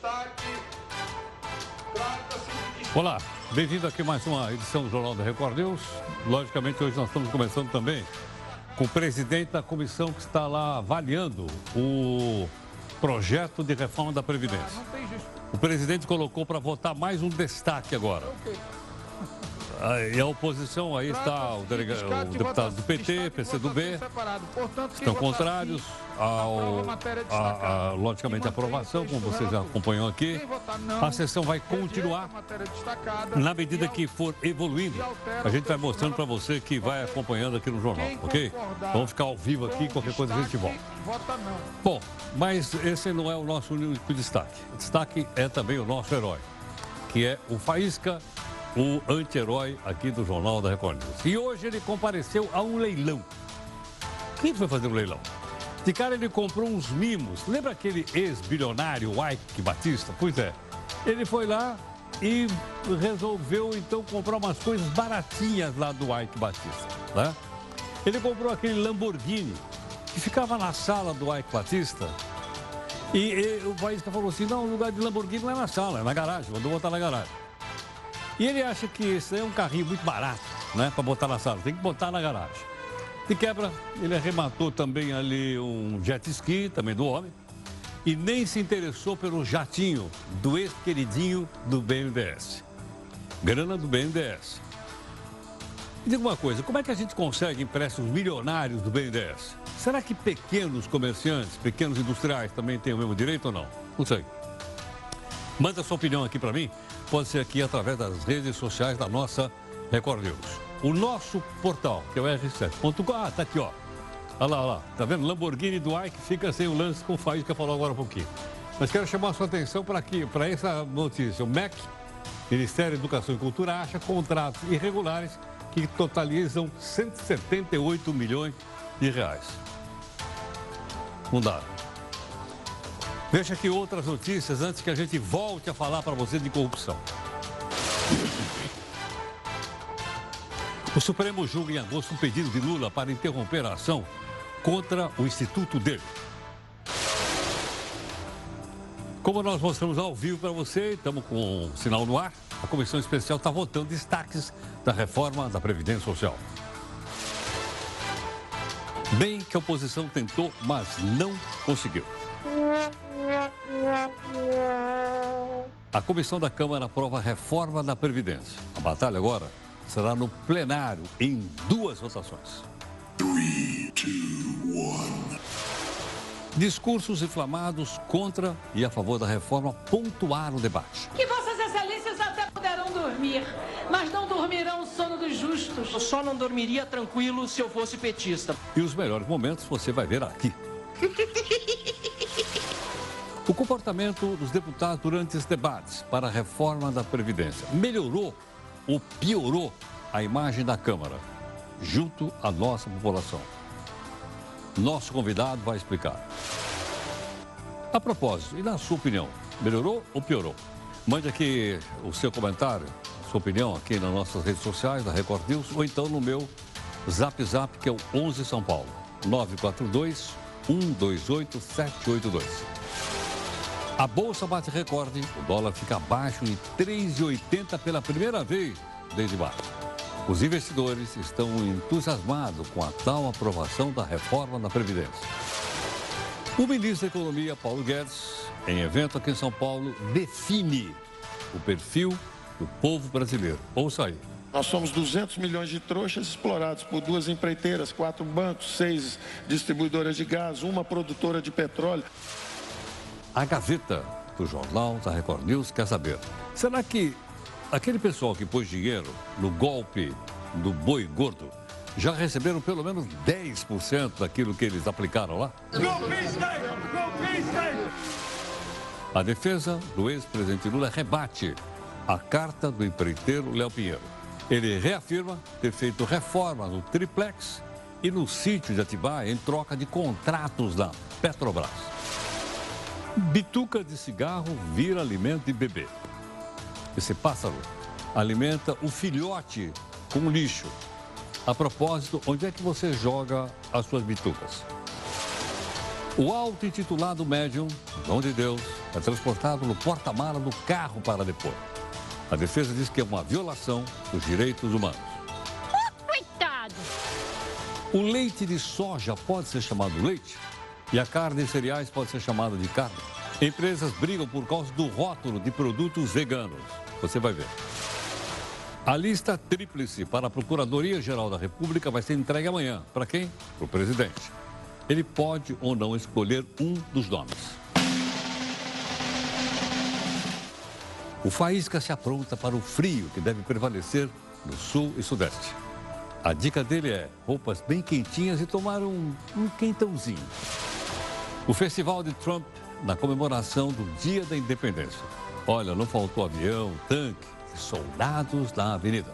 destaque. Trata-se de destaque. Olá, bem-vindo aqui a mais uma edição do Jornal da Record News. Logicamente, hoje nós estamos começando também com o presidente da comissão que está lá avaliando o projeto de reforma da Previdência. O presidente colocou para votar mais um destaque agora. E a oposição, aí está o, delega- o deputado do PT, PCdoB, estão contrários ao, a, a, logicamente, a aprovação, como você já acompanhou aqui. A sessão vai continuar na medida que for evoluindo. A gente vai mostrando para você que vai acompanhando aqui no jornal, ok? Vamos ficar ao vivo aqui, qualquer coisa a gente volta. Bom, mas esse não é o nosso único destaque. O destaque é também o nosso herói, que é o Faísca, o anti-herói aqui do Jornal da Record News. E hoje ele compareceu a um leilão. Quem foi fazer um leilão? De cara ele comprou uns mimos. Lembra aquele ex-bilionário Ike Batista? Pois é. Ele foi lá e resolveu então comprar umas coisas baratinhas lá do Ike Batista, né? Ele comprou aquele Lamborghini que ficava na sala do Ike Batista. E, e o Faísca falou assim: não, o lugar de Lamborghini não é na sala, é na garagem, mandou botar na garagem. E ele acha que esse é um carrinho muito barato, né? Para botar na sala, tem que botar na garagem. De quebra, ele arrematou também ali um jet ski, também do homem, e nem se interessou pelo jatinho do ex-queridinho do BNDES. Grana do BNDES. Me diga uma coisa, como é que a gente consegue empréstimos milionários do BNDES? Será que pequenos comerciantes, pequenos industriais também têm o mesmo direito ou não? Não sei. Manda sua opinião aqui para mim, pode ser aqui através das redes sociais da nossa Record News. O nosso portal, que é o r7.com. Ah, tá aqui, ó. Olha lá, olha lá. Tá vendo? Lamborghini do Ike fica sem o lance com o Faísca falou agora um pouquinho. Mas quero chamar a sua atenção para aqui, para essa notícia. O MEC, Ministério da Educação e Cultura, acha contratos irregulares que totalizam 178 milhões de reais. Não dá. Veja aqui outras notícias antes que a gente volte a falar para você de corrupção. O Supremo julga em agosto um pedido de Lula para interromper a ação contra o instituto dele. Como nós mostramos ao vivo para você, estamos com o sinal no ar, a comissão especial está votando destaques da reforma da Previdência Social. Bem que a oposição tentou, mas não conseguiu. A comissão da Câmara aprova a reforma da Previdência. A batalha agora será no plenário, em duas votações. Discursos inflamados contra e a favor da reforma pontuaram o debate. Que vossas excelências até poderão dormir, mas não dormirão o sono dos justos. Eu só não dormiria tranquilo se eu fosse petista. E os melhores momentos você vai ver aqui. O comportamento dos deputados durante os debates para a reforma da Previdência melhorou ou piorou a imagem da Câmara junto à nossa população? Nosso convidado vai explicar. A propósito, e na sua opinião, melhorou ou piorou? Mande aqui o seu comentário, sua opinião aqui nas nossas redes sociais, da Record News, ou então no meu Zap Zap, que é o 11 São Paulo, 942 128 782. A bolsa bate recorde, o dólar fica abaixo em 3,80 pela primeira vez desde março. Os investidores estão entusiasmados com a tal aprovação da reforma da Previdência. O ministro da Economia, Paulo Guedes, em evento aqui em São Paulo, define o perfil do povo brasileiro. Ouça aí. Nós somos 200 milhões de trouxas explorados por duas empreiteiras, quatro bancos, seis distribuidoras de gás, uma produtora de petróleo. A Gazeta do jornal da Record News quer saber: será que aquele pessoal que pôs dinheiro no golpe do boi gordo já receberam pelo menos 10% daquilo que eles aplicaram lá? A defesa do ex-presidente Lula rebate a carta do empreiteiro Léo Pinheiro. Ele reafirma ter feito reformas no triplex e no sítio de Atibaia em troca de contratos da Petrobras. Bituca de cigarro vira alimento de bebê. Esse pássaro alimenta o filhote com lixo. A propósito, onde é que você joga as suas bitucas? O auto-intitulado médium, dom de Deus, é transportado no porta-mala do carro para depor. A defesa diz que é uma violação dos direitos humanos. Coitado! O leite de soja pode ser chamado leite e a carne e cereais pode ser chamada de carne. Empresas brigam por causa do rótulo de produtos veganos. Você vai ver. A lista tríplice para a Procuradoria-Geral da República vai ser entregue amanhã. Para quem? Para o presidente ele pode ou não escolher um dos nomes. O Faísca se apronta para o frio que deve prevalecer no sul e sudeste. A dica dele é roupas bem quentinhas e tomar um, um quentãozinho. O festival de Trump na comemoração do Dia da Independência. Olha, não faltou avião, tanque e soldados na avenida.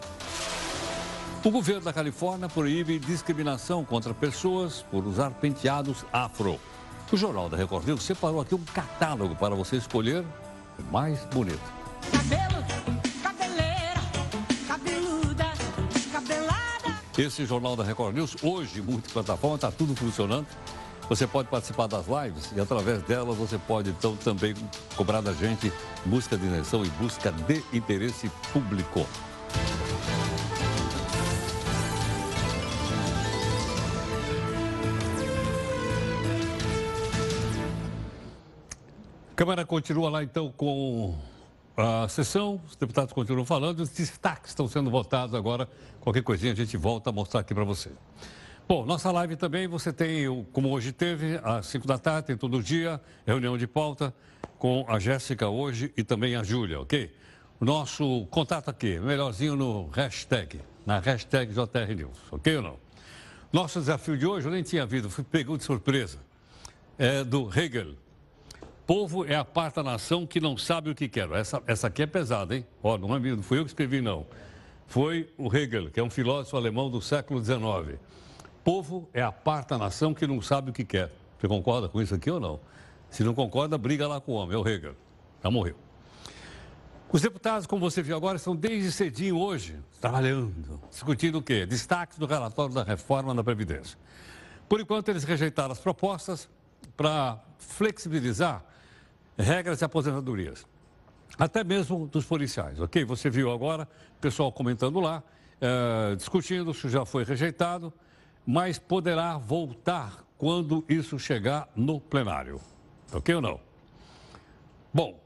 O governo da Califórnia proíbe discriminação contra pessoas por usar penteados afro. O Jornal da Record News separou aqui um catálogo para você escolher o mais bonito. Cabelo, cabeleira, cabeluda, descabelada. Esse Jornal da Record News, hoje, multiplataforma, está tudo funcionando. Você pode participar das lives e através delas você pode então também cobrar da gente busca de isenção e busca de interesse público. Câmara continua lá então com a sessão, os deputados continuam falando, os destaques estão sendo votados agora. Qualquer coisinha a gente volta a mostrar aqui para você. Bom, nossa live também você tem, como hoje teve, às 5 da tarde, tem todo dia, reunião de pauta com a Jéssica hoje e também a Júlia, ok? Nosso contato aqui, melhorzinho no hashtag, na hashtag JR News, ok ou não? Nosso desafio de hoje, eu nem tinha visto, fui de surpresa, é do Hegel. Povo é a parte da nação que não sabe o que quer. Essa, essa aqui é pesada, hein? Ó, não, é, não fui eu que escrevi, não. Foi o Hegel, que é um filósofo alemão do século XIX. Povo é a parte da nação que não sabe o que quer. Você concorda com isso aqui ou não? Se não concorda, briga lá com o homem, é o Hegel. Já morreu. Os deputados, como você viu agora, estão desde cedinho hoje, trabalhando, discutindo o quê? Destaques do relatório da reforma da Previdência. Por enquanto, eles rejeitaram as propostas para flexibilizar regras de aposentadorias, até mesmo dos policiais, ok? Você viu agora o pessoal comentando lá, é, discutindo se já foi rejeitado, mas poderá voltar quando isso chegar no plenário, ok ou não? Bom,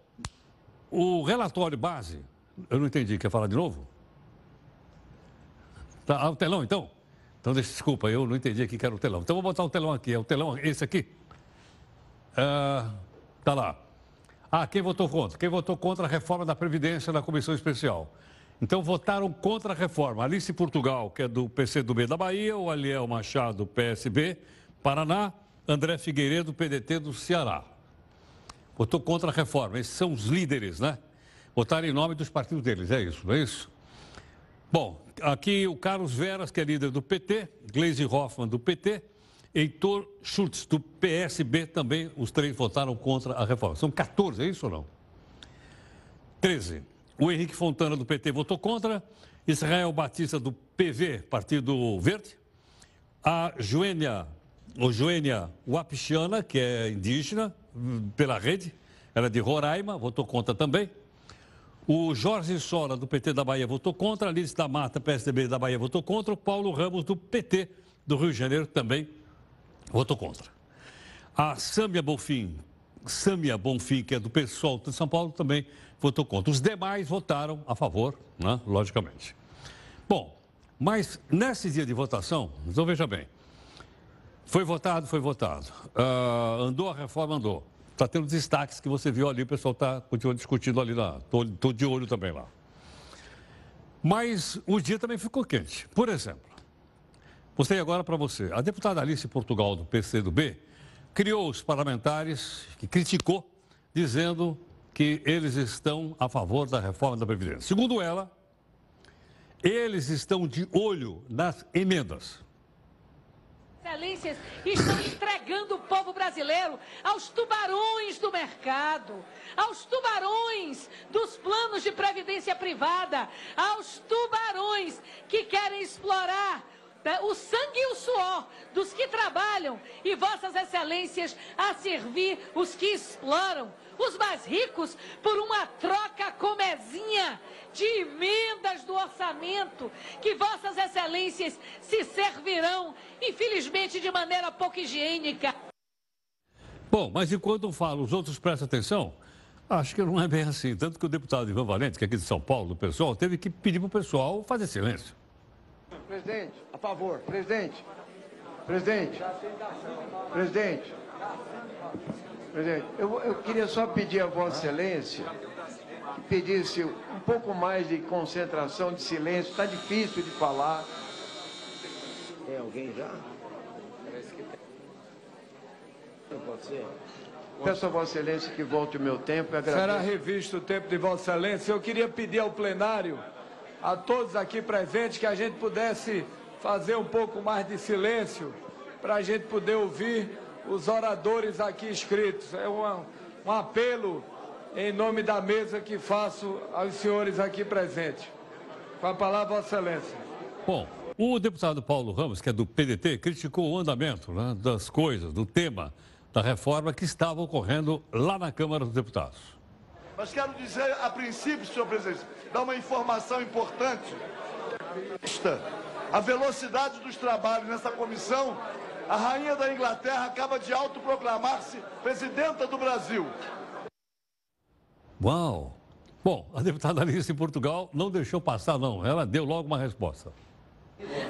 o relatório base, eu não entendi, quer falar de novo? Tá, ah, o telão então? Então, desculpa, eu não entendi aqui que era o telão. Então, vou botar o telão aqui. É o telão, esse aqui? Ah, tá lá. Ah, quem votou contra? Quem votou contra a reforma da Previdência na Comissão Especial? Então votaram contra a reforma. Alice Portugal, que é do PCdoB da Bahia, o Aliel Machado, PSB, Paraná, André Figueiredo, PDT do Ceará. Votou contra a reforma. Esses são os líderes, né? Votaram em nome dos partidos deles, é isso, não é isso? Bom, aqui o Carlos Veras, que é líder do PT, Gleisi Hoffmann, do PT, Heitor Schultz, do PSB, também os três votaram contra a reforma. São 14, é isso ou não? 13. O Henrique Fontana, do PT, votou contra. Israel Batista, do PV, Partido Verde. A Joênia, ou Joênia Wapichiana, que é indígena, pela rede, ela é de Roraima, votou contra também. O Jorge Sora, do PT da Bahia, votou contra. A Liz da Mata, PSDB da Bahia, votou contra. O Paulo Ramos, do PT do Rio de Janeiro, também votou contra. A Sâmia Bonfim, Sâmia Bonfim, que é do PSOL de São Paulo, também votou contra. Os demais votaram a favor, né? logicamente. Bom, mas nesse dia de votação, então veja bem, foi votado, foi votado. Uh, andou a reforma, andou. Está tendo destaques que você viu ali, o pessoal está continuando discutindo ali lá. Estou de olho também lá. Mas o dia também ficou quente. Por exemplo, Mostrei agora para você. A deputada Alice Portugal, do PCdoB, criou os parlamentares que criticou, dizendo que eles estão a favor da reforma da Previdência. Segundo ela, eles estão de olho nas emendas. Excelências estão entregando o povo brasileiro aos tubarões do mercado, aos tubarões dos planos de previdência privada, aos tubarões que querem explorar o sangue e o suor dos que trabalham e vossas excelências a servir os que exploram, os mais ricos, por uma troca comezinha de emendas do orçamento, que vossas excelências se servirão, infelizmente, de maneira pouco higiênica. Bom, mas enquanto falo, os outros prestam atenção? Acho que não é bem assim. Tanto que o deputado Ivan Valente, que é aqui de São Paulo, do pessoal, teve que pedir para o pessoal fazer silêncio. Presidente, a favor. Presidente. Presidente. Presidente. Presidente, eu, eu queria só pedir a Vossa Excelência que pedisse um pouco mais de concentração, de silêncio. Está difícil de falar. Tem alguém já? Parece que tem. Não pode ser? Peço a Vossa Excelência que volte o meu tempo e agradeço. Será revisto o tempo de Vossa Excelência. Eu queria pedir ao plenário, a todos aqui presentes, que a gente pudesse fazer um pouco mais de silêncio para a gente poder ouvir os oradores aqui escritos. É um, um apelo em nome da mesa que faço aos senhores aqui presentes. Com a palavra, Vossa Excelência. Bom, o deputado Paulo Ramos, que é do PDT, criticou o andamento né, das coisas, do tema da reforma que estava ocorrendo lá na Câmara dos Deputados. Mas quero dizer, a princípio, senhor presidente, dar uma informação importante. A velocidade dos trabalhos nessa comissão, a rainha da Inglaterra acaba de autoproclamar-se presidenta do Brasil. Uau! Bom, a deputada Alice em Portugal não deixou passar, não. Ela deu logo uma resposta.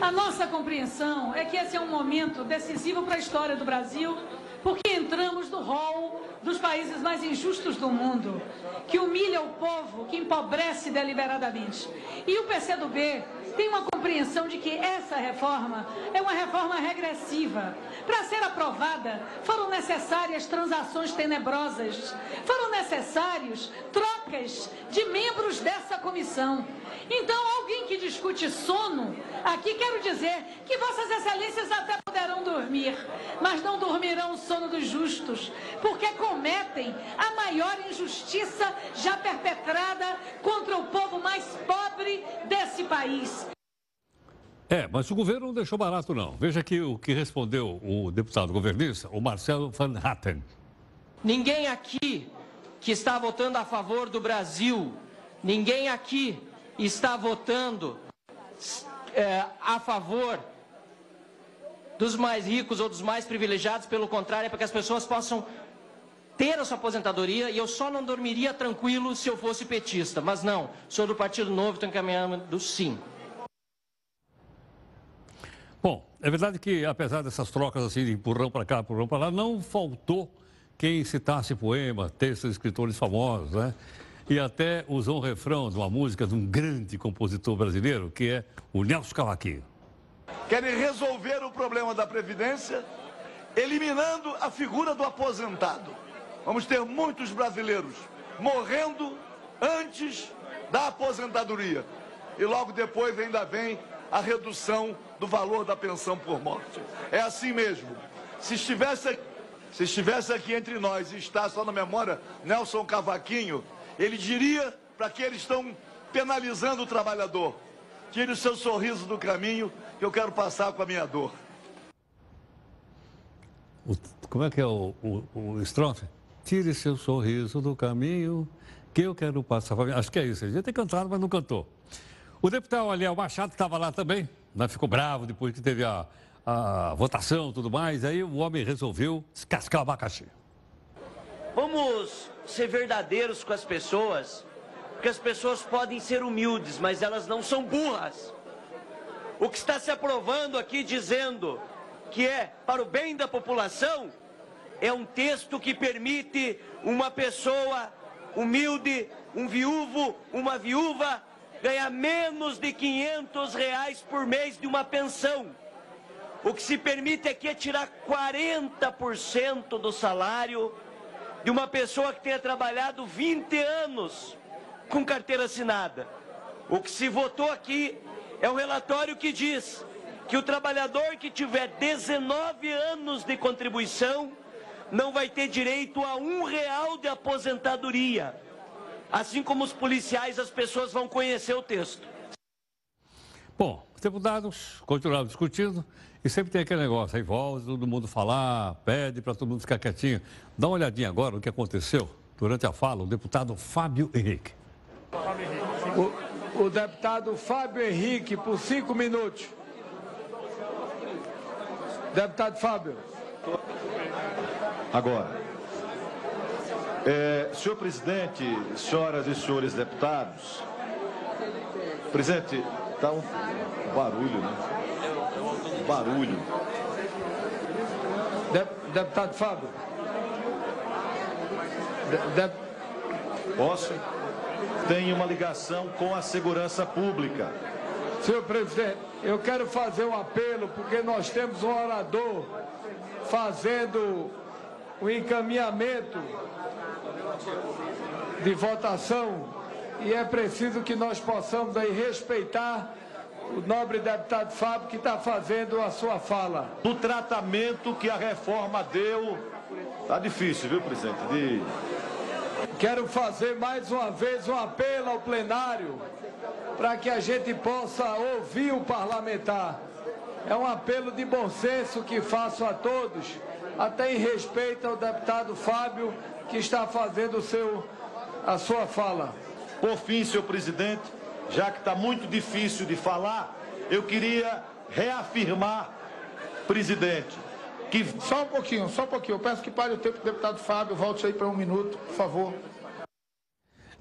A nossa compreensão é que esse é um momento decisivo para a história do Brasil porque entramos no rol dos países mais injustos do mundo, que humilha o povo, que empobrece deliberadamente. E o PCdoB tem uma compreensão de que essa reforma é uma reforma regressiva. Para ser aprovada, foram necessárias transações tenebrosas, foram necessários trocas de membros dessa comissão. Então, alguém que discute sono, aqui quero dizer que Vossas Excelências até poderão dormir, mas não dormirão o sono dos justos, porque cometem a maior injustiça já perpetrada contra o povo mais pobre desse país. É, mas o governo não deixou barato, não. Veja aqui o que respondeu o deputado governista, o Marcelo Van Hatten. Ninguém aqui que está votando a favor do Brasil, ninguém aqui está votando é, a favor dos mais ricos ou dos mais privilegiados, pelo contrário, é para que as pessoas possam ter a sua aposentadoria e eu só não dormiria tranquilo se eu fosse petista. Mas não, sou do Partido Novo, estou encaminhando sim. Bom, é verdade que apesar dessas trocas assim de empurrão para cá, empurrão para lá, não faltou quem citasse poema, textos de escritores famosos, né? E até usou um refrão de uma música de um grande compositor brasileiro, que é o Nelson Cavaquinho. Querem resolver o problema da Previdência eliminando a figura do aposentado. Vamos ter muitos brasileiros morrendo antes da aposentadoria. E logo depois ainda vem a redução do valor da pensão por morte. É assim mesmo. Se estivesse, se estivesse aqui entre nós e está só na memória Nelson Cavaquinho, ele diria para que eles estão penalizando o trabalhador. Tire o seu sorriso do caminho que eu quero passar com a minha dor. O, como é que é o, o, o estrofe? Tire seu sorriso do caminho que eu quero passar. Acho que é isso. Ele já tem cantado, mas não cantou. O deputado Aliel Machado estava lá também, né? ficou bravo depois que teve a, a votação e tudo mais. Aí o homem resolveu descascar o abacaxi. Vamos ser verdadeiros com as pessoas, porque as pessoas podem ser humildes, mas elas não são burras. O que está se aprovando aqui dizendo que é para o bem da população é um texto que permite uma pessoa humilde, um viúvo, uma viúva ganha menos de 500 reais por mês de uma pensão. O que se permite aqui é tirar 40% do salário de uma pessoa que tenha trabalhado 20 anos com carteira assinada. O que se votou aqui é um relatório que diz que o trabalhador que tiver 19 anos de contribuição não vai ter direito a um real de aposentadoria. Assim como os policiais, as pessoas vão conhecer o texto. Bom, os deputados continuaram discutindo e sempre tem aquele negócio, aí volta todo mundo falar, pede para todo mundo ficar quietinho. Dá uma olhadinha agora no que aconteceu durante a fala, o deputado Fábio Henrique. O, o deputado Fábio Henrique, por cinco minutos. Deputado Fábio. Agora. É, senhor presidente, senhoras e senhores deputados, presidente, está um barulho, né? Barulho. De, deputado Fábio. De, de... Posso? Tem uma ligação com a segurança pública. Senhor presidente, eu quero fazer um apelo, porque nós temos um orador fazendo o encaminhamento de votação e é preciso que nós possamos aí respeitar o nobre deputado Fábio que está fazendo a sua fala. Do tratamento que a reforma deu, tá difícil, viu, presidente? De... Quero fazer mais uma vez um apelo ao plenário para que a gente possa ouvir o parlamentar. É um apelo de bom senso que faço a todos, até em respeito ao deputado Fábio, que está fazendo seu, a sua fala. Por fim, senhor presidente, já que está muito difícil de falar, eu queria reafirmar, presidente, que. Só um pouquinho, só um pouquinho. Eu peço que pare o tempo do deputado Fábio, volte aí para um minuto, por favor.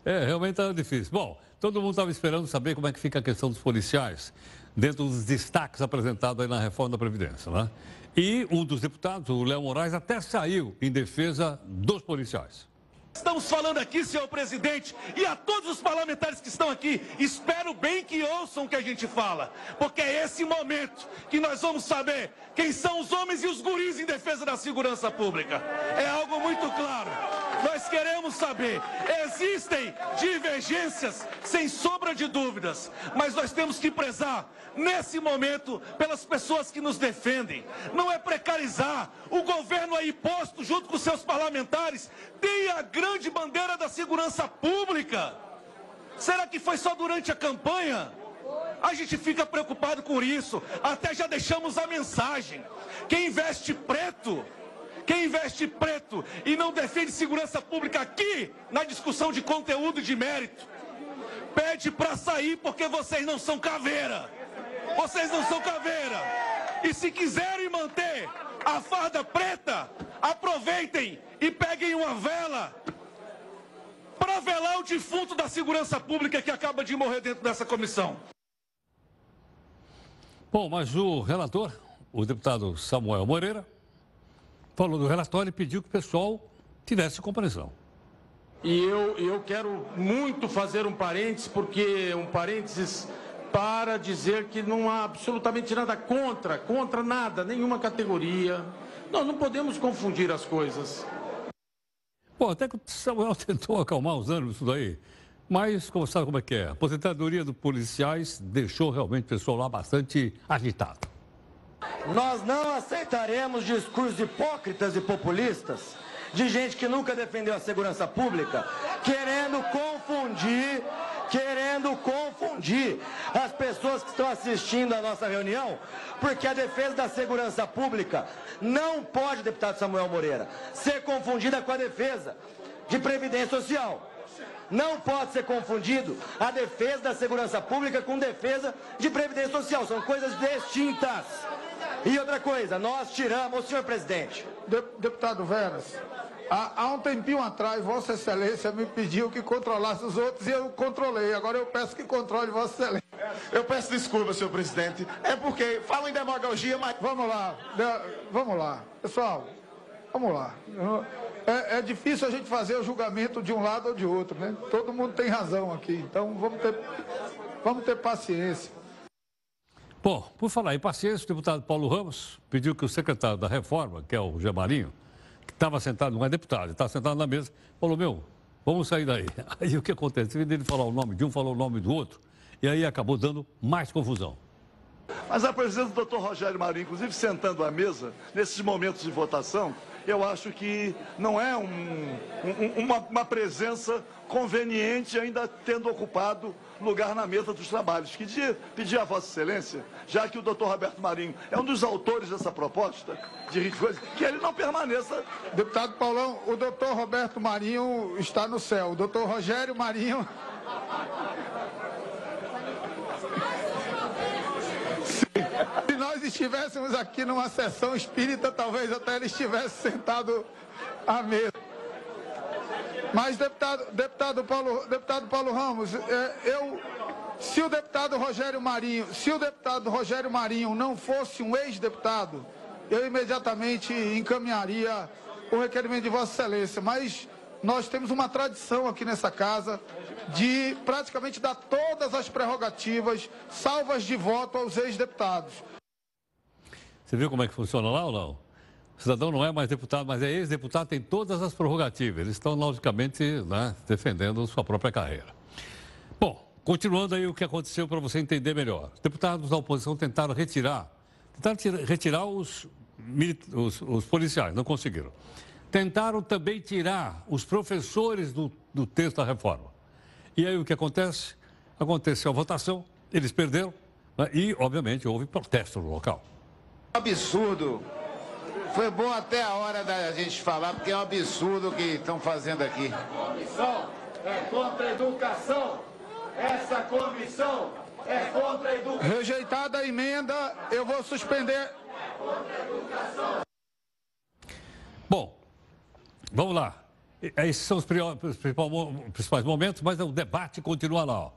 É, realmente está difícil. Bom, todo mundo estava esperando saber como é que fica a questão dos policiais, dentro dos destaques apresentados aí na reforma da Previdência, né? E um dos deputados, o Léo Moraes, até saiu em defesa dos policiais. Estamos falando aqui, senhor presidente, e a todos os parlamentares que estão aqui, espero bem que ouçam o que a gente fala, porque é esse momento que nós vamos saber quem são os homens e os guris em defesa da segurança pública. É algo muito claro. Nós queremos saber. Existem divergências, sem sombra de dúvidas, mas nós temos que prezar, nesse momento, pelas pessoas que nos defendem. Não é precarizar. O governo aí posto, junto com seus parlamentares, tem a grande bandeira da segurança pública. Será que foi só durante a campanha? A gente fica preocupado com isso. Até já deixamos a mensagem. Quem veste preto quem investe preto e não defende segurança pública aqui, na discussão de conteúdo de mérito, pede para sair porque vocês não são caveira. Vocês não são caveira. E se quiserem manter a farda preta, aproveitem e peguem uma vela para velar o defunto da segurança pública que acaba de morrer dentro dessa comissão. Bom, mas o relator, o deputado Samuel Moreira, falou do relatório e pediu que o pessoal tivesse compreensão. E eu, eu quero muito fazer um parênteses, porque um parênteses para dizer que não há absolutamente nada contra, contra nada, nenhuma categoria. Nós não podemos confundir as coisas. Bom, até que o Samuel tentou acalmar os ânimos isso daí. Mas, como sabe como é que é? A aposentadoria dos policiais deixou realmente o pessoal lá bastante agitado. Nós não aceitaremos discursos hipócritas e populistas de gente que nunca defendeu a segurança pública, querendo confundir, querendo confundir as pessoas que estão assistindo a nossa reunião, porque a defesa da segurança pública não pode, deputado Samuel Moreira, ser confundida com a defesa de previdência social. Não pode ser confundido a defesa da segurança pública com defesa de previdência social. São coisas distintas. E outra coisa, nós tiramos, senhor presidente. Deputado Veras, há, há, um tempinho atrás, Vossa Excelência me pediu que controlasse os outros e eu controlei. Agora eu peço que controle Vossa Excelência. Eu peço desculpa, senhor presidente. É porque falam em demagogia, mas. Vamos lá, vamos lá. Pessoal, vamos lá. É, é, difícil a gente fazer o julgamento de um lado ou de outro, né? Todo mundo tem razão aqui. Então vamos ter, vamos ter paciência. Bom, por falar em paciência, o deputado Paulo Ramos pediu que o secretário da reforma, que é o Gemarinho, que estava sentado, não é deputado, está sentado na mesa, falou, meu, vamos sair daí. Aí o que acontece? Ele falar o nome de um, falou o nome do outro, e aí acabou dando mais confusão. Mas a presença do doutor Rogério Marinho, inclusive sentando à mesa, nesses momentos de votação, eu acho que não é um, um, uma, uma presença conveniente ainda tendo ocupado lugar na mesa dos trabalhos. Que pedir a Vossa Excelência, já que o doutor Roberto Marinho é um dos autores dessa proposta, de que ele não permaneça. Deputado Paulão, o doutor Roberto Marinho está no céu. O doutor Rogério Marinho. Se nós estivéssemos aqui numa sessão espírita, talvez até ele estivesse sentado à mesa. Mas, deputado, deputado, Paulo, deputado Paulo Ramos, é, eu, se o deputado Rogério Marinho, se o deputado Rogério Marinho não fosse um ex-deputado, eu imediatamente encaminharia o requerimento de Vossa Excelência. Mas nós temos uma tradição aqui nessa casa de praticamente dar todas as prerrogativas, salvas de voto aos ex-deputados. Você viu como é que funciona lá ou não? O cidadão não é mais deputado, mas é ex-deputado, tem todas as prerrogativas. Eles estão, logicamente, né, defendendo sua própria carreira. Bom, continuando aí o que aconteceu para você entender melhor. Os deputados da oposição tentaram retirar, tentaram tirar, retirar os, os, os, policiais, não conseguiram. Tentaram também tirar os professores do, do texto da reforma. E aí o que acontece? Aconteceu a votação, eles perderam né, e, obviamente, houve protesto no local. Absurdo foi bom até a hora da gente falar, porque é um absurdo o que estão fazendo aqui. Comissão é contra a educação. Essa comissão é contra a educação. Rejeitada a emenda, eu vou suspender. É contra a educação. Bom, vamos lá. Esses são os principais momentos, mas o debate continua lá. Ó.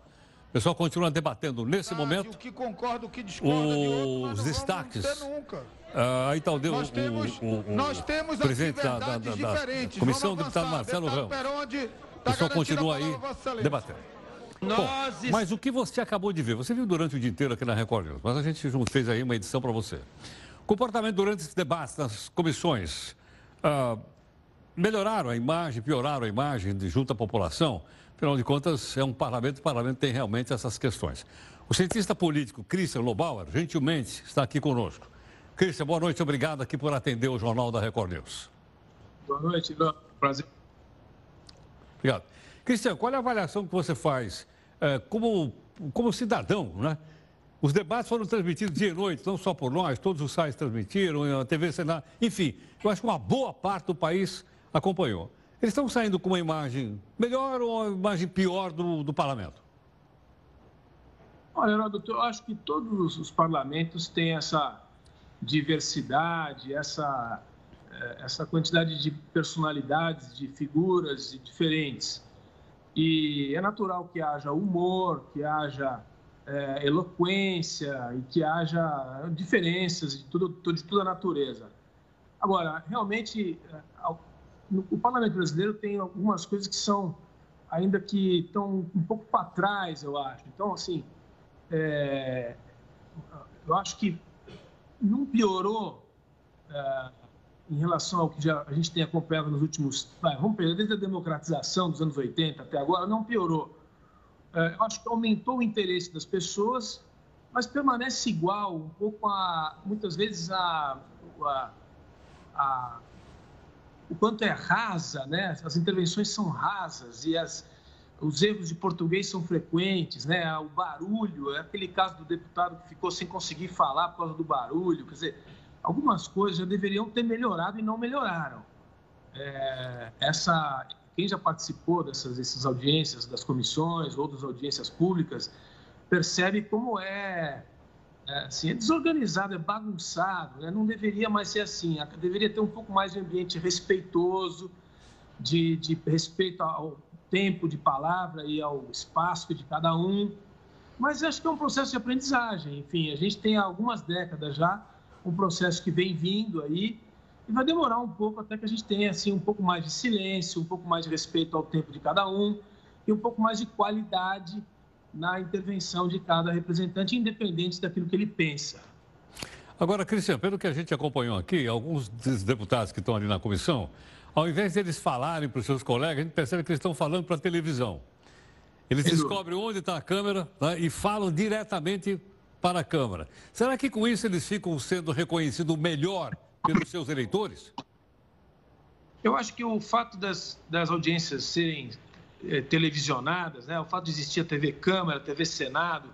O pessoal continua debatendo nesse ah, momento. O que concorda, o que discorda, os outro, destaques. Ah, aí está o, nós o, temos, o, o, nós temos presidente da, da, da, da Comissão, do deputado Marcelo Ramos. Tá o pessoal continua aí debatendo. Bom, mas o que você acabou de ver? Você viu durante o dia inteiro aqui na Record News, mas a gente fez aí uma edição para você. Comportamento durante esse debate nas comissões ah, melhoraram a imagem, pioraram a imagem de junto à população. Afinal de contas, é um parlamento, o parlamento tem realmente essas questões. O cientista político Christian Lobauer, gentilmente, está aqui conosco. Cristian, boa noite, obrigado aqui por atender o Jornal da Record News. Boa noite, prazer. Obrigado. Cristian, qual é a avaliação que você faz é, como, como cidadão, né? Os debates foram transmitidos dia e noite, não só por nós, todos os sites transmitiram, a TV Senado, enfim, eu acho que uma boa parte do país acompanhou. Eles estão saindo com uma imagem melhor ou uma imagem pior do, do parlamento? Olha, doutor, eu acho que todos os parlamentos têm essa diversidade, essa, eh, essa quantidade de personalidades, de figuras diferentes. E é natural que haja humor, que haja é, eloquência e que haja diferenças de, tudo, de toda a natureza. Agora, realmente, eh, o parlamento brasileiro tem algumas coisas que são ainda que estão um pouco para trás, eu acho. Então, assim, é, eu acho que não piorou é, em relação ao que já a gente tem acompanhado nos últimos. Vamos pegar desde a democratização dos anos 80 até agora, não piorou. É, eu acho que aumentou o interesse das pessoas, mas permanece igual, um pouco a. muitas vezes a, a, a o quanto é rasa, né? As intervenções são rasas e as, os erros de português são frequentes, né? O barulho, é aquele caso do deputado que ficou sem conseguir falar por causa do barulho. Quer dizer, algumas coisas já deveriam ter melhorado e não melhoraram. É, essa, quem já participou dessas, dessas audiências, das comissões ou das audiências públicas, percebe como é, é, assim, é desorganizado, é bagunçado. Né? Não deveria mais ser assim. Deveria ter um pouco mais de ambiente respeitoso, de, de respeito ao tempo de palavra e ao espaço de cada um. Mas acho que é um processo de aprendizagem. Enfim, a gente tem há algumas décadas já um processo que vem vindo aí e vai demorar um pouco até que a gente tenha assim um pouco mais de silêncio, um pouco mais de respeito ao tempo de cada um e um pouco mais de qualidade na intervenção de cada representante, independente daquilo que ele pensa. Agora, Cristiano, pelo que a gente acompanhou aqui, alguns dos deputados que estão ali na comissão ao invés de eles falarem para os seus colegas, a gente percebe que eles estão falando para a televisão. Eles descobrem onde está a câmera né, e falam diretamente para a Câmara. Será que com isso eles ficam sendo reconhecidos melhor pelos seus eleitores? Eu acho que o fato das, das audiências serem televisionadas, né, o fato de existir a TV Câmara, a TV Senado,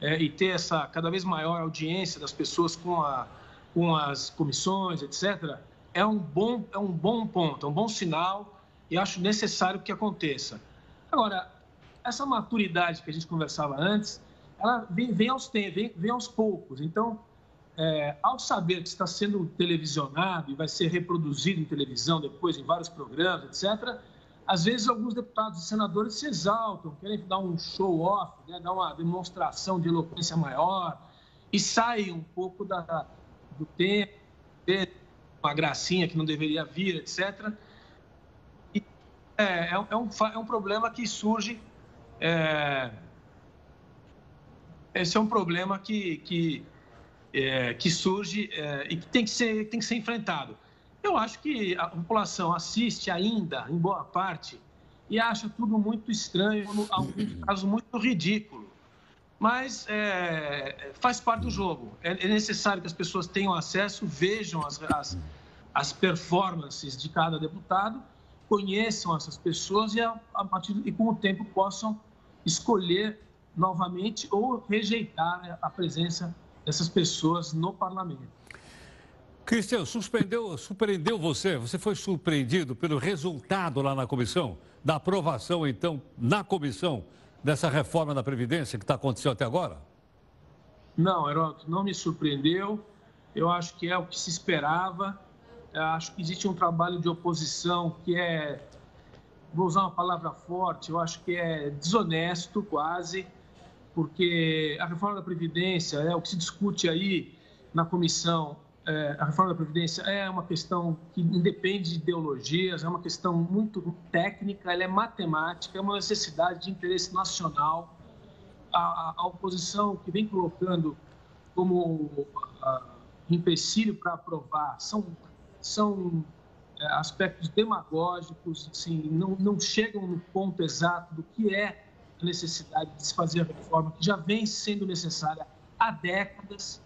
é, e ter essa cada vez maior audiência das pessoas com, a, com as comissões, etc., é um, bom, é um bom ponto, é um bom sinal e acho necessário que aconteça. Agora, essa maturidade que a gente conversava antes, ela vem, vem, aos, vem, vem aos poucos. Então, é, ao saber que está sendo televisionado e vai ser reproduzido em televisão depois em vários programas, etc., às vezes alguns deputados e senadores se exaltam, querem dar um show-off, né, dar uma demonstração de eloquência maior e saem um pouco da, do tempo, uma gracinha que não deveria vir, etc. E é, é, é, um, é um problema que surge. É, esse é um problema que, que, é, que surge é, e que tem que, ser, tem que ser enfrentado. Eu acho que a população assiste ainda, em boa parte, e acha tudo muito estranho, alguns casos muito ridículo. Mas é, faz parte do jogo. É, é, necessário que as pessoas tenham acesso, vejam as, as, as performances de cada deputado, conheçam essas pessoas e, a, a partir, e com o tempo possam escolher novamente ou rejeitar a presença dessas pessoas no parlamento. Cristian, surpreendeu você? Você foi surpreendido pelo resultado lá na comissão? Da aprovação, então, na comissão, dessa reforma da Previdência que está acontecendo até agora? Não, Heródoto, não me surpreendeu. Eu acho que é o que se esperava. Eu acho que existe um trabalho de oposição que é, vou usar uma palavra forte, eu acho que é desonesto quase, porque a reforma da Previdência, é o que se discute aí na comissão, é, a reforma da Previdência é uma questão que independe de ideologias, é uma questão muito técnica, ela é matemática, é uma necessidade de interesse nacional. A, a oposição que vem colocando como uh, empecilho para aprovar são, são é, aspectos demagógicos, assim, não, não chegam no ponto exato do que é a necessidade de se fazer a reforma, que já vem sendo necessária há décadas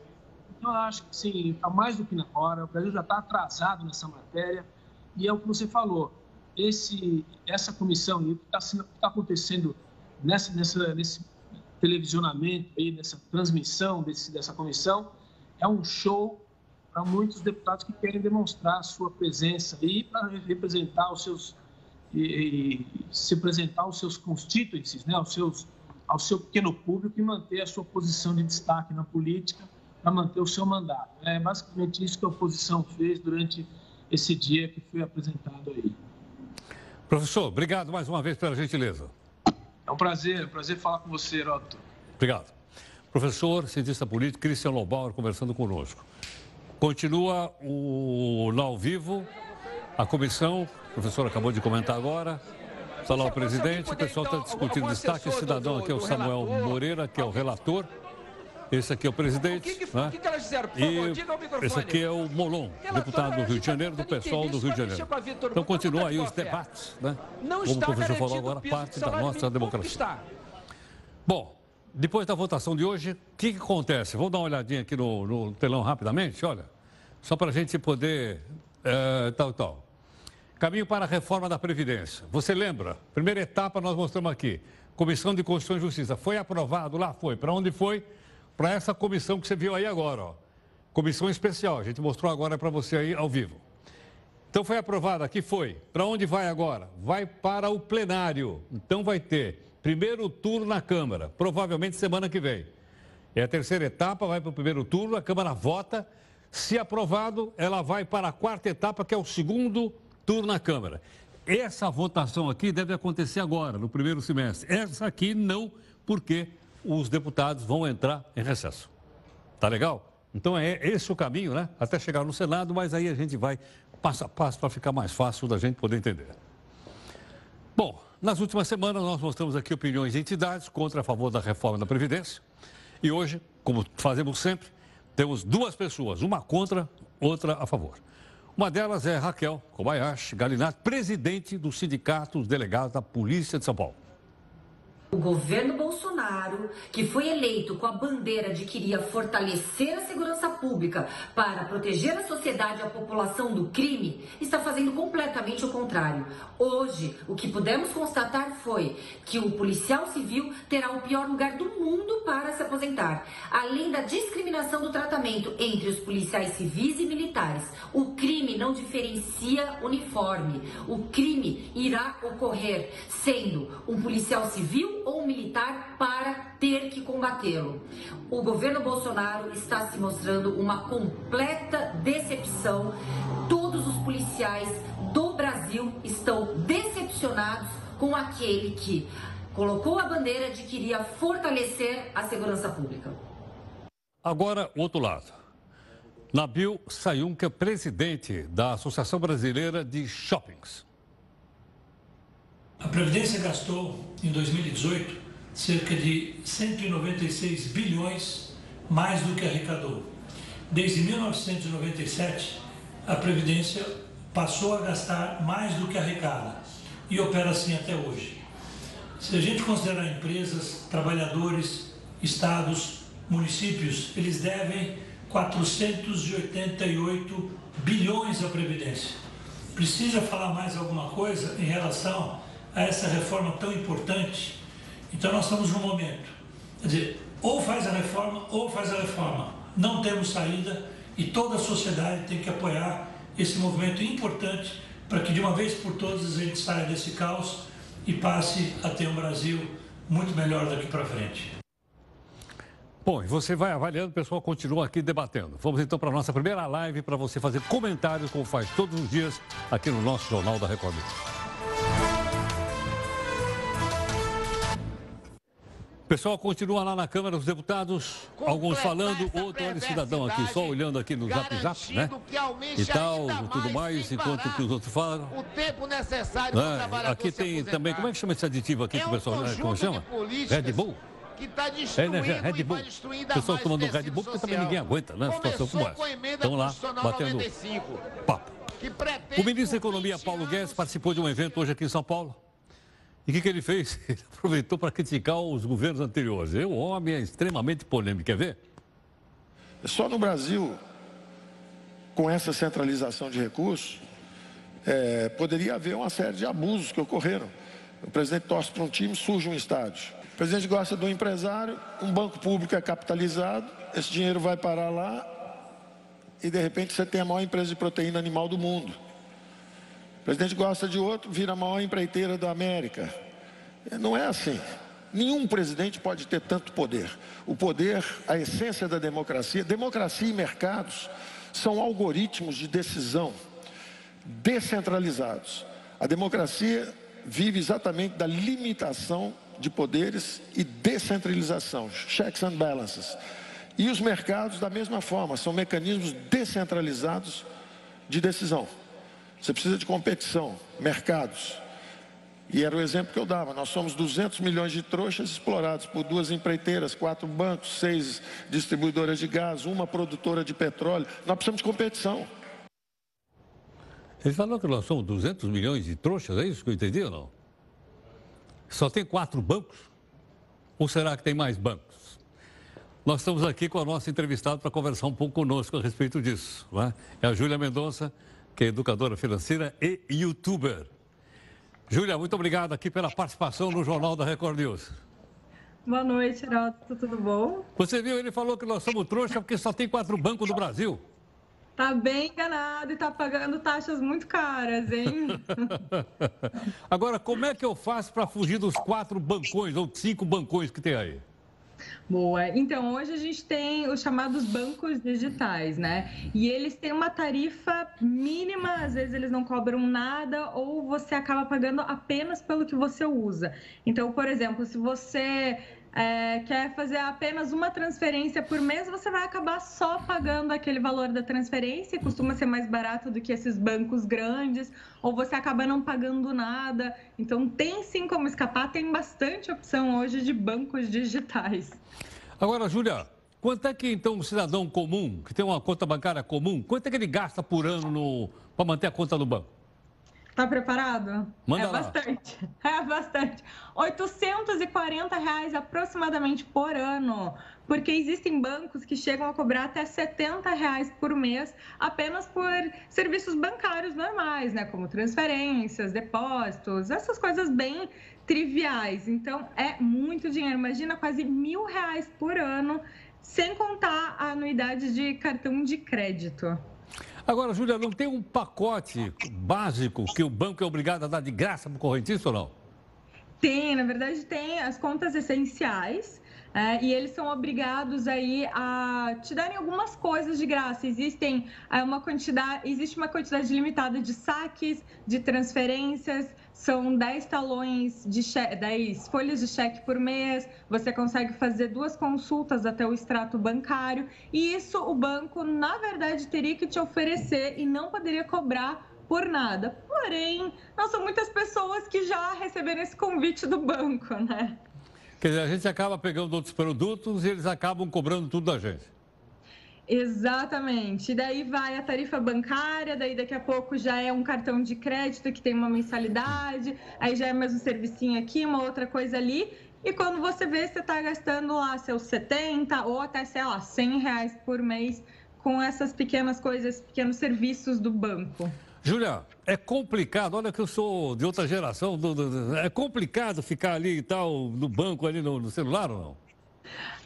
eu acho que sim, está mais do que na hora. O Brasil já está atrasado nessa matéria. E é o que você falou. Esse, essa comissão e o que está tá acontecendo nessa, nessa, nesse televisionamento, aí, nessa transmissão desse, dessa comissão, é um show para muitos deputados que querem demonstrar a sua presença e para representar os seus e, e, se apresentar aos seus constituintes, né, aos seus, ao seu pequeno público e manter a sua posição de destaque na política para manter o seu mandato. É basicamente isso que a oposição fez durante esse dia que foi apresentado aí. Professor, obrigado mais uma vez pela gentileza. É um prazer, é um prazer falar com você, Heroto. Obrigado. Professor, cientista político, Christian Lobauer conversando conosco. Continua o lá ao vivo, a comissão, o professor acabou de comentar agora. Está lá o presidente, o pessoal está discutindo destaque. O cidadão aqui é o Samuel Moreira, que é o relator. Esse aqui é o presidente. O que, que, né? que, que elas fizeram? Por favor, diga ao microfone. Esse aqui é o Molon, deputado do Rio de Janeiro, do pessoal do Rio de Janeiro. Então continua aí os debates, né? Como o professor falou agora, parte da nossa democracia. Bom, depois da votação de hoje, o que, que acontece? Vou dar uma olhadinha aqui no, no telão rapidamente, olha. Só para a gente poder. É, tal, tal. Caminho para a reforma da Previdência. Você lembra? Primeira etapa nós mostramos aqui. Comissão de Constituição e Justiça. Foi aprovado lá? Foi. Para onde foi? Para essa comissão que você viu aí agora, ó. Comissão especial, a gente mostrou agora para você aí ao vivo. Então foi aprovada aqui, foi. Para onde vai agora? Vai para o plenário. Então vai ter primeiro turno na Câmara, provavelmente semana que vem. É a terceira etapa, vai para o primeiro turno, a Câmara vota. Se aprovado, ela vai para a quarta etapa, que é o segundo turno na Câmara. Essa votação aqui deve acontecer agora, no primeiro semestre. Essa aqui não, porque os deputados vão entrar em recesso. Tá legal? Então é esse o caminho, né? Até chegar no Senado, mas aí a gente vai passo a passo para ficar mais fácil da gente poder entender. Bom, nas últimas semanas nós mostramos aqui opiniões de entidades contra a favor da reforma da Previdência. E hoje, como fazemos sempre, temos duas pessoas, uma contra, outra a favor. Uma delas é Raquel Kobayashi Galinatti, presidente do Sindicato dos Delegados da Polícia de São Paulo. O governo Bolsonaro, que foi eleito com a bandeira de que iria fortalecer a segurança pública para proteger a sociedade e a população do crime, está fazendo completamente o contrário. Hoje, o que pudemos constatar foi que o policial civil terá o pior lugar do mundo para se aposentar. Além da discriminação do tratamento entre os policiais civis e militares, o crime não diferencia uniforme. O crime irá ocorrer sendo um policial civil ou militar para ter que combatê-lo. O governo Bolsonaro está se mostrando uma completa decepção. Todos os policiais do Brasil estão decepcionados com aquele que colocou a bandeira de que iria fortalecer a segurança pública. Agora, o outro lado. Nabil Sayum, que é presidente da Associação Brasileira de Shoppings. A Previdência gastou, em 2018, cerca de 196 bilhões mais do que arrecadou. Desde 1997, a Previdência passou a gastar mais do que arrecada e opera assim até hoje. Se a gente considerar empresas, trabalhadores, estados, municípios, eles devem 488 bilhões à Previdência. Precisa falar mais alguma coisa em relação a essa reforma tão importante. Então nós estamos num momento, quer dizer, ou faz a reforma ou faz a reforma. Não temos saída e toda a sociedade tem que apoiar esse movimento importante para que de uma vez por todas a gente saia desse caos e passe a ter um Brasil muito melhor daqui para frente. Bom, e você vai avaliando, o pessoal continua aqui debatendo. Vamos então para a nossa primeira live para você fazer comentários, como faz todos os dias aqui no nosso Jornal da Record. O pessoal continua lá na Câmara dos Deputados, alguns falando, outro olha cidadão aqui, só olhando aqui no zap zap, né? E tal, tudo mais, enquanto que os outros falam. O tempo necessário é, Aqui tem também, como é que chama esse aditivo aqui é que o pessoal, né, como chama? Red Bull? que está destruindo é, né, Red Bull. O pessoal tomando Red Bull porque também ninguém aguenta, né? Situação como essa. Estão lá batendo 95, papo. O ministro da Economia, Paulo Guedes, participou de um evento hoje aqui em São Paulo. E o que, que, ele fez? Ele aproveitou para criticar os governos anteriores. O homem é extremamente polêmico. Quer ver? Só no Brasil, com essa centralização de recursos, é, poderia haver uma série de abusos que ocorreram. O presidente torce para um time, surge um estádio. O presidente gosta do empresário, um banco público é capitalizado, esse dinheiro vai parar lá e de repente você tem a maior empresa de proteína animal do mundo. O presidente gosta de outro, vira a maior empreiteira da América. Não é assim. Nenhum presidente pode ter tanto poder. O poder, a essência da democracia, democracia e mercados são algoritmos de decisão descentralizados. A democracia vive exatamente da limitação de poderes e descentralização, checks and balances. E os mercados, da mesma forma, são mecanismos descentralizados de decisão. Você precisa de competição, mercados. E era o exemplo que eu dava. Nós somos 200 milhões de trouxas explorados por duas empreiteiras, quatro bancos, seis distribuidoras de gás, uma produtora de petróleo. Nós precisamos de competição. Ele falou que nós somos 200 milhões de trouxas, é isso que eu entendi ou não? Só tem quatro bancos? Ou será que tem mais bancos? Nós estamos aqui com a nossa entrevistada para conversar um pouco conosco a respeito disso. É? é a Júlia Mendonça, que é educadora financeira e youtuber. Júlia, muito obrigado aqui pela participação no Jornal da Record News. Boa noite, Heraldo. Tudo bom? Você viu, ele falou que nós somos trouxa porque só tem quatro bancos no Brasil. Tá bem enganado e tá pagando taxas muito caras, hein? Agora, como é que eu faço para fugir dos quatro bancões ou cinco bancões que tem aí? Boa. Então, hoje a gente tem os chamados bancos digitais, né? E eles têm uma tarifa mínima, às vezes eles não cobram nada ou você acaba pagando apenas pelo que você usa. Então, por exemplo, se você é, quer fazer apenas uma transferência por mês, você vai acabar só pagando aquele valor da transferência, costuma ser mais barato do que esses bancos grandes, ou você acaba não pagando nada. Então, tem sim como escapar, tem bastante opção hoje de bancos digitais. Agora, Júlia, quanto é que então um cidadão comum, que tem uma conta bancária comum, quanto é que ele gasta por ano para manter a conta no banco? Tá preparado? Manda é lá. bastante. É bastante. 840 reais aproximadamente por ano. Porque existem bancos que chegam a cobrar até 70 reais por mês apenas por serviços bancários normais, né? Como transferências, depósitos, essas coisas bem triviais. Então é muito dinheiro. Imagina quase mil reais por ano, sem contar a anuidade de cartão de crédito. Agora, Júlia, não tem um pacote básico que o banco é obrigado a dar de graça para o correntista ou não? Tem, na verdade, tem as contas essenciais. É, e eles são obrigados aí a te darem algumas coisas de graça. Existem é, uma quantidade, existe uma quantidade limitada de saques, de transferências, são 10 talões de cheque, 10 folhas de cheque por mês, você consegue fazer duas consultas até o extrato bancário, e isso o banco, na verdade, teria que te oferecer e não poderia cobrar por nada. Porém, não são muitas pessoas que já receberam esse convite do banco, né? Quer dizer, a gente acaba pegando outros produtos e eles acabam cobrando tudo da gente. Exatamente. E daí vai a tarifa bancária, daí daqui a pouco já é um cartão de crédito que tem uma mensalidade, aí já é mais um servicinho aqui, uma outra coisa ali. E quando você vê, você está gastando lá seus 70 ou até, sei lá, 100 reais por mês com essas pequenas coisas, pequenos serviços do banco. Júlia, é complicado, olha que eu sou de outra geração, é complicado ficar ali e tal, no banco, ali no, no celular ou não?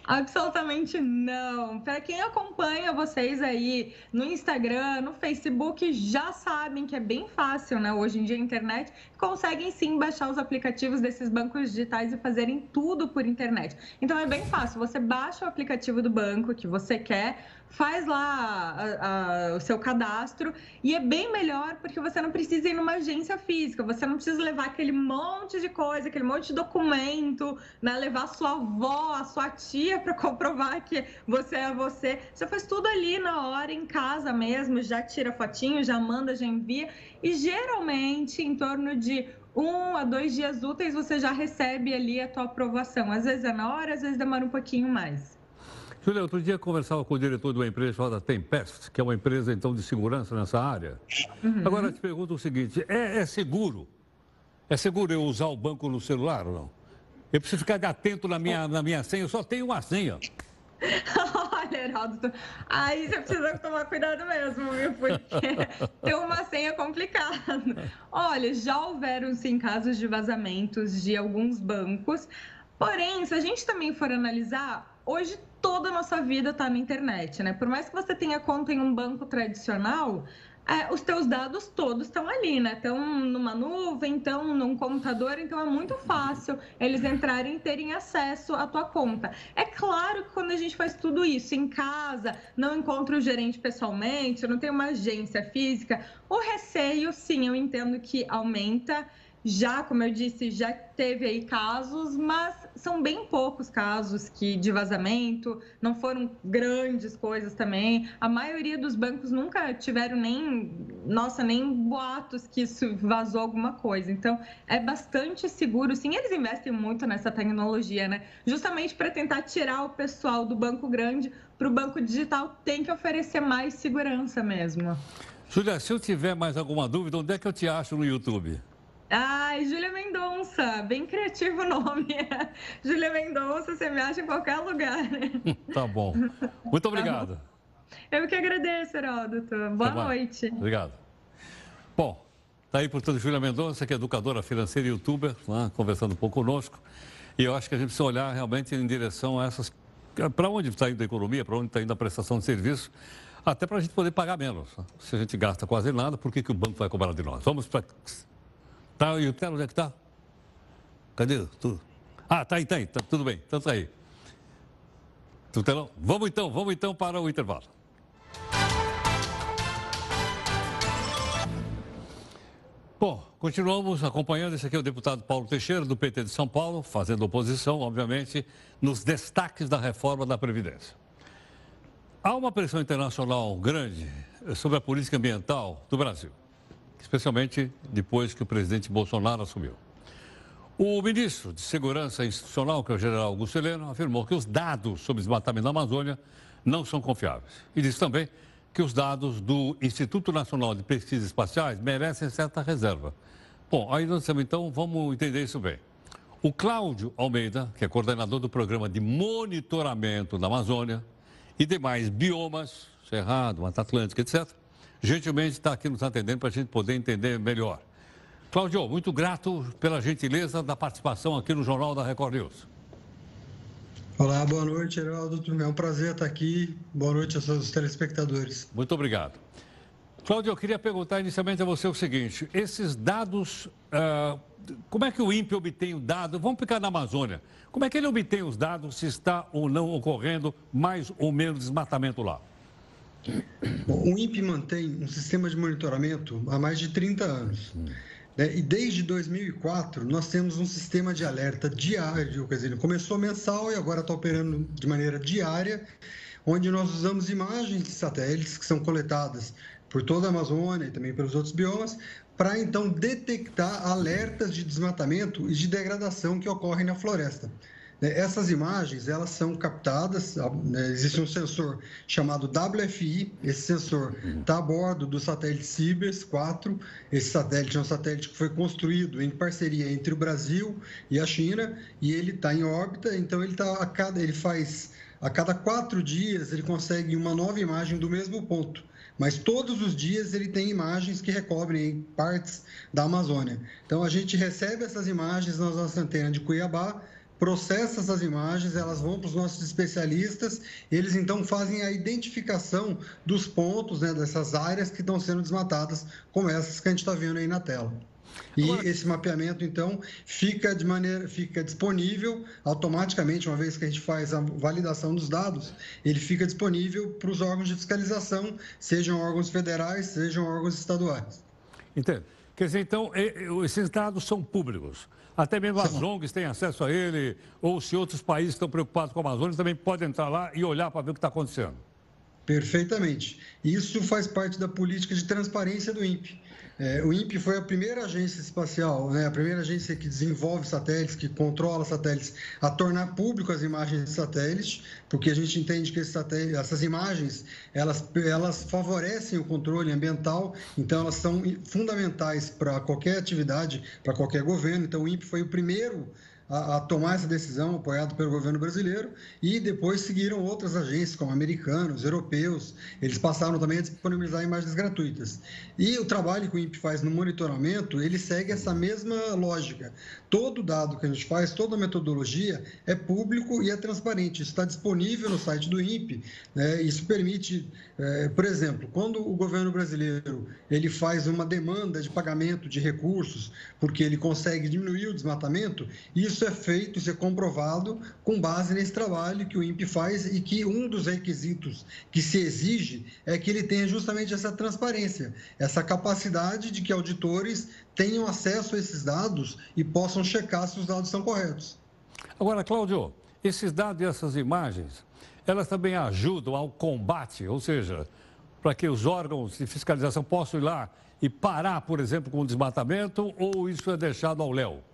Absolutamente não. Para quem acompanha vocês aí no Instagram, no Facebook, já sabem que é bem fácil, né? Hoje em dia a internet conseguem sim baixar os aplicativos desses bancos digitais e fazerem tudo por internet. Então é bem fácil. Você baixa o aplicativo do banco que você quer, faz lá a, a, o seu cadastro e é bem melhor porque você não precisa ir numa agência física, você não precisa levar aquele monte de coisa, aquele monte de documento, né? levar a sua avó, a sua tia para comprovar que você é você. Você faz tudo ali na hora, em casa mesmo, já tira fotinho, já manda, já envia e geralmente em torno de um a dois dias úteis você já recebe ali a tua aprovação. Às vezes é na hora, às vezes demora um pouquinho mais. Júlia, outro dia eu conversava com o diretor de uma empresa chamada Tempest, que é uma empresa então de segurança nessa área. Uhum. Agora eu te pergunto o seguinte: é, é, seguro? É seguro eu usar o banco no celular ou não? Eu preciso ficar atento na minha, na minha senha, eu só tenho uma senha. Olha, Heraldo, aí você precisa tomar cuidado mesmo, viu? Porque tem uma senha complicada. Olha, já houveram sim casos de vazamentos de alguns bancos. Porém, se a gente também for analisar, hoje toda a nossa vida está na internet, né? Por mais que você tenha conta em um banco tradicional, é, os teus dados todos estão ali, né? Estão numa nuvem, estão num computador, então é muito fácil eles entrarem e terem acesso à tua conta. É claro que quando a gente faz tudo isso em casa, não encontra o gerente pessoalmente, não tem uma agência física, o receio, sim, eu entendo que aumenta. Já, como eu disse, já teve aí casos, mas são bem poucos casos que de vazamento, não foram grandes coisas também. A maioria dos bancos nunca tiveram nem, nossa, nem boatos que isso vazou alguma coisa. Então, é bastante seguro. Sim, eles investem muito nessa tecnologia, né? Justamente para tentar tirar o pessoal do banco grande para o banco digital, tem que oferecer mais segurança mesmo. Júlia, se eu tiver mais alguma dúvida, onde é que eu te acho no YouTube? Ai, Júlia Mendonça, bem criativo o nome. Júlia Mendonça, você me acha em qualquer lugar. tá bom. Muito obrigado. Tá Eu que agradeço, Heródoto. Boa tá noite. Obrigado. Bom, tá aí, portanto, Júlia Mendonça, que é educadora financeira e youtuber, né, conversando um pouco conosco. E eu acho que a gente precisa olhar realmente em direção a essas. Para onde está indo a economia, para onde está indo a prestação de serviço, até para a gente poder pagar menos. Se a gente gasta quase nada, por que, que o banco vai cobrar de nós? Vamos para Tá, e o Telo, onde é que tá? Cadê? Tudo. Ah, tá aí, tá aí, tá, tudo bem, então tá aí. Tu telão? Vamos então, vamos então para o intervalo. Bom, continuamos acompanhando. Esse aqui é o deputado Paulo Teixeira, do PT de São Paulo, fazendo oposição, obviamente, nos destaques da reforma da Previdência. Há uma pressão internacional grande sobre a política ambiental do Brasil especialmente depois que o presidente Bolsonaro assumiu. O ministro de Segurança Institucional, que é o general Augusto Heleno, afirmou que os dados sobre desmatamento na Amazônia não são confiáveis. E disse também que os dados do Instituto Nacional de Pesquisas Espaciais merecem certa reserva. Bom, aí nós temos, então, vamos entender isso bem. O Cláudio Almeida, que é coordenador do programa de monitoramento da Amazônia e demais biomas, Cerrado, Mata Atlântica, etc., gentilmente está aqui nos atendendo para a gente poder entender melhor. Cláudio, muito grato pela gentileza da participação aqui no Jornal da Record News. Olá, boa noite, Heraldo. É um prazer estar aqui. Boa noite aos seus telespectadores. Muito obrigado. Cláudio, eu queria perguntar inicialmente a você o seguinte: esses dados, uh, como é que o INPE obtém o dado? Vamos ficar na Amazônia. Como é que ele obtém os dados se está ou não ocorrendo mais ou menos desmatamento lá? O INPE mantém um sistema de monitoramento há mais de 30 anos. Né? E desde 2004, nós temos um sistema de alerta diário, quer dizer, começou mensal e agora está operando de maneira diária, onde nós usamos imagens de satélites que são coletadas por toda a Amazônia e também pelos outros biomas, para então detectar alertas de desmatamento e de degradação que ocorrem na floresta. Né, essas imagens, elas são captadas, né, existe um sensor chamado WFI, esse sensor está a bordo do satélite Cibers 4, esse satélite é um satélite que foi construído em parceria entre o Brasil e a China, e ele está em órbita, então ele, tá a cada, ele faz, a cada quatro dias, ele consegue uma nova imagem do mesmo ponto mas todos os dias ele tem imagens que recobrem partes da Amazônia. Então a gente recebe essas imagens na nossa antena de Cuiabá, processa essas imagens, elas vão para os nossos especialistas, eles então fazem a identificação dos pontos, né, dessas áreas que estão sendo desmatadas, como essas que a gente está vendo aí na tela. E Agora... esse mapeamento, então, fica de maneira, fica disponível automaticamente, uma vez que a gente faz a validação dos dados, ele fica disponível para os órgãos de fiscalização, sejam órgãos federais, sejam órgãos estaduais. Entendo. Quer dizer, então, esses dados são públicos. Até mesmo as ONGs têm acesso a ele, ou se outros países estão preocupados com a Amazônia, também podem entrar lá e olhar para ver o que está acontecendo. Perfeitamente. Isso faz parte da política de transparência do INPE. É, o INPE foi a primeira agência espacial, né, a primeira agência que desenvolve satélites, que controla satélites, a tornar público as imagens de satélites, porque a gente entende que essas imagens elas, elas favorecem o controle ambiental, então elas são fundamentais para qualquer atividade, para qualquer governo. Então o INPE foi o primeiro a, a, tomar essa decisão, apoiado pelo governo brasileiro, e depois seguiram outras agências, como americanos, europeus, eles passaram também a disponibilizar imagens gratuitas. E o trabalho que o INPE faz no monitoramento, ele segue essa mesma lógica. Todo dado que a gente faz, toda a metodologia é público e é transparente. Isso está disponível no site do INPE. Né? Isso permite, é, por exemplo, quando o governo brasileiro ele faz uma demanda de pagamento de recursos, porque ele consegue diminuir o desmatamento, isso isso é feito, isso é comprovado com base nesse trabalho que o INPE faz e que um dos requisitos que se exige é que ele tenha justamente essa transparência, essa capacidade de que auditores tenham acesso a esses dados e possam checar se os dados são corretos. Agora, Cláudio, esses dados e essas imagens, elas também ajudam ao combate, ou seja, para que os órgãos de fiscalização possam ir lá e parar, por exemplo, com o desmatamento, ou isso é deixado ao léu?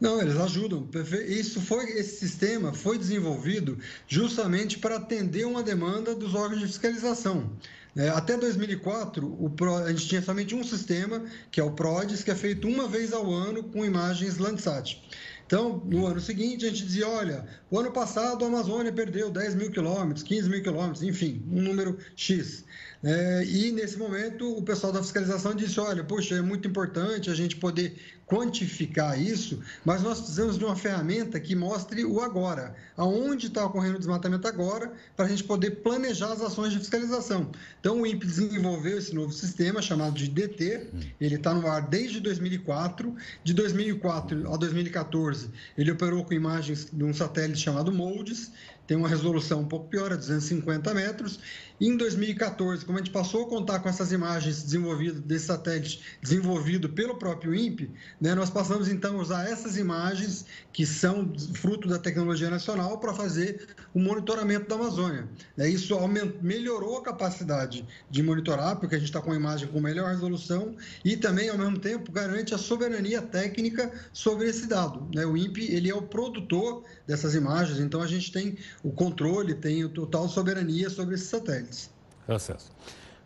Não, eles ajudam. Isso foi, esse sistema foi desenvolvido justamente para atender uma demanda dos órgãos de fiscalização. É, até 2004, o Pro, a gente tinha somente um sistema, que é o PRODES, que é feito uma vez ao ano com imagens Landsat. Então, no ano seguinte, a gente dizia: olha, o ano passado a Amazônia perdeu 10 mil quilômetros, 15 mil quilômetros, enfim, um número X. É, e nesse momento, o pessoal da fiscalização disse: olha, poxa, é muito importante a gente poder quantificar isso, mas nós precisamos de uma ferramenta que mostre o agora, aonde está ocorrendo o desmatamento agora, para a gente poder planejar as ações de fiscalização. Então, o INPE desenvolveu esse novo sistema chamado de DT, ele está no ar desde 2004. De 2004 a 2014, ele operou com imagens de um satélite chamado MOLDES, tem uma resolução um pouco pior, a 250 metros. E em 2014, como a gente passou a contar com essas imagens desenvolvidas desse satélite desenvolvido pelo próprio INPE, né, nós passamos então a usar essas imagens que são fruto da tecnologia nacional para fazer o monitoramento da Amazônia. É, isso aumentou, melhorou a capacidade de monitorar, porque a gente está com a imagem com melhor resolução e também, ao mesmo tempo, garante a soberania técnica sobre esse dado. Né? O INPE ele é o produtor dessas imagens, então a gente tem o controle, tem o total soberania sobre esses satélites. acesso.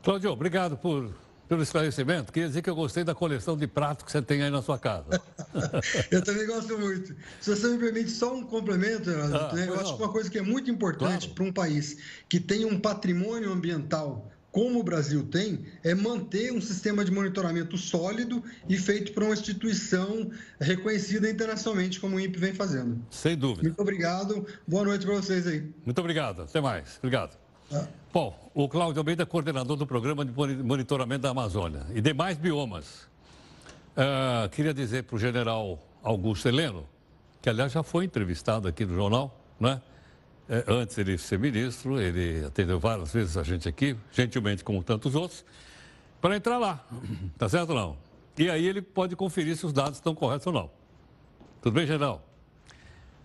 Claudio, obrigado por, pelo esclarecimento. Queria dizer que eu gostei da coleção de pratos que você tem aí na sua casa. eu também gosto muito. Se você me permite só um complemento, Ah, eu acho que uma coisa que é muito importante para um país que tem um patrimônio ambiental como o Brasil tem, é manter um sistema de monitoramento sólido e feito por uma instituição reconhecida internacionalmente, como o INPE vem fazendo. Sem dúvida. Muito obrigado. Boa noite para vocês aí. Muito obrigado. Até mais. Obrigado. Bom, o Cláudio Almeida é coordenador do programa de moni- monitoramento da Amazônia e demais biomas. Ah, queria dizer para o general Augusto Heleno, que aliás já foi entrevistado aqui no jornal, né? É, antes ele ser ministro, ele atendeu várias vezes a gente aqui, gentilmente como tantos outros, para entrar lá. Tá certo ou não? E aí ele pode conferir se os dados estão corretos ou não. Tudo bem, general?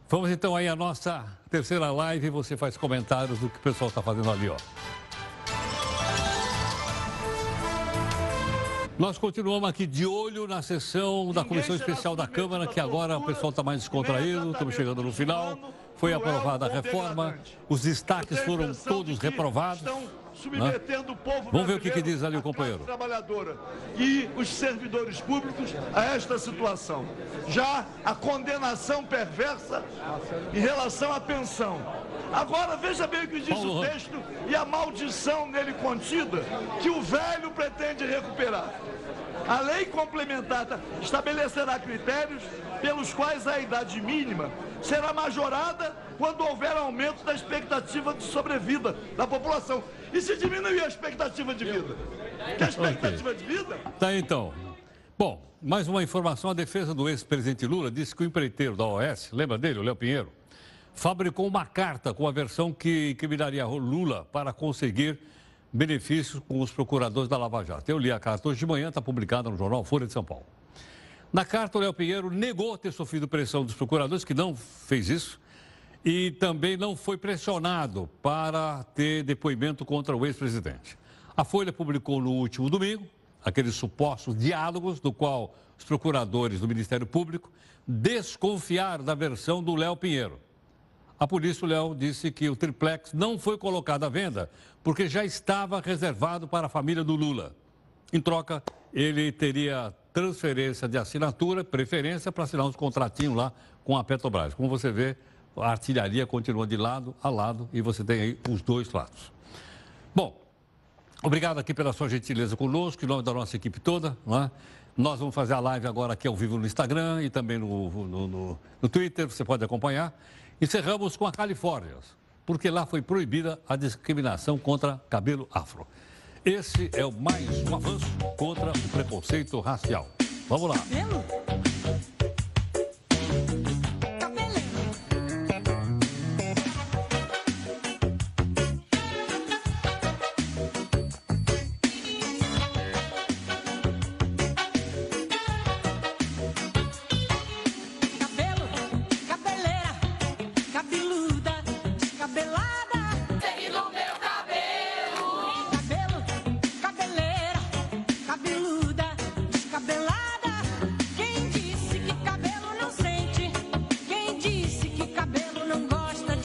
Vamos então aí à nossa terceira live você faz comentários do que o pessoal está fazendo ali, ó. Nós continuamos aqui de olho na sessão da Comissão Especial da Câmara, que agora o pessoal está mais descontraído, estamos chegando no final. Foi aprovada a reforma, os destaques foram todos reprovados. Submetendo o povo Vamos ver o que, que diz ali o companheiro. trabalhadora e os servidores públicos a esta situação. Já a condenação perversa em relação à pensão. Agora, veja bem o que diz Paulo o texto e a maldição nele contida que o velho pretende recuperar. A lei complementar tá- estabelecerá critérios pelos quais a idade mínima será majorada quando houver aumento da expectativa de sobrevida da população. E se diminuir a expectativa de vida? Que a expectativa de vida Tá então. Bom, mais uma informação: a defesa do ex-presidente Lula disse que o empreiteiro da OAS, lembra dele, o Léo Pinheiro, fabricou uma carta com a versão que incriminaria Lula para conseguir benefícios com os procuradores da Lava Jato. Eu li a carta hoje de manhã, está publicada no jornal Folha de São Paulo. Na carta, o Léo Pinheiro negou ter sofrido pressão dos procuradores, que não fez isso, e também não foi pressionado para ter depoimento contra o ex-presidente. A Folha publicou no último domingo aqueles supostos diálogos, do qual os procuradores do Ministério Público desconfiaram da versão do Léo Pinheiro. A polícia, o Léo, disse que o triplex não foi colocado à venda porque já estava reservado para a família do Lula. Em troca, ele teria transferência de assinatura, preferência para assinar uns contratinhos lá com a Petrobras. Como você vê, a artilharia continua de lado a lado e você tem aí os dois lados. Bom, obrigado aqui pela sua gentileza conosco, em nome da nossa equipe toda. não é? Nós vamos fazer a live agora aqui ao vivo no Instagram e também no, no, no- no Twitter, você pode acompanhar. Encerramos com a Califórnia, porque lá foi proibida a discriminação contra cabelo afro. Esse é mais um avanço contra o preconceito racial. Vamos lá.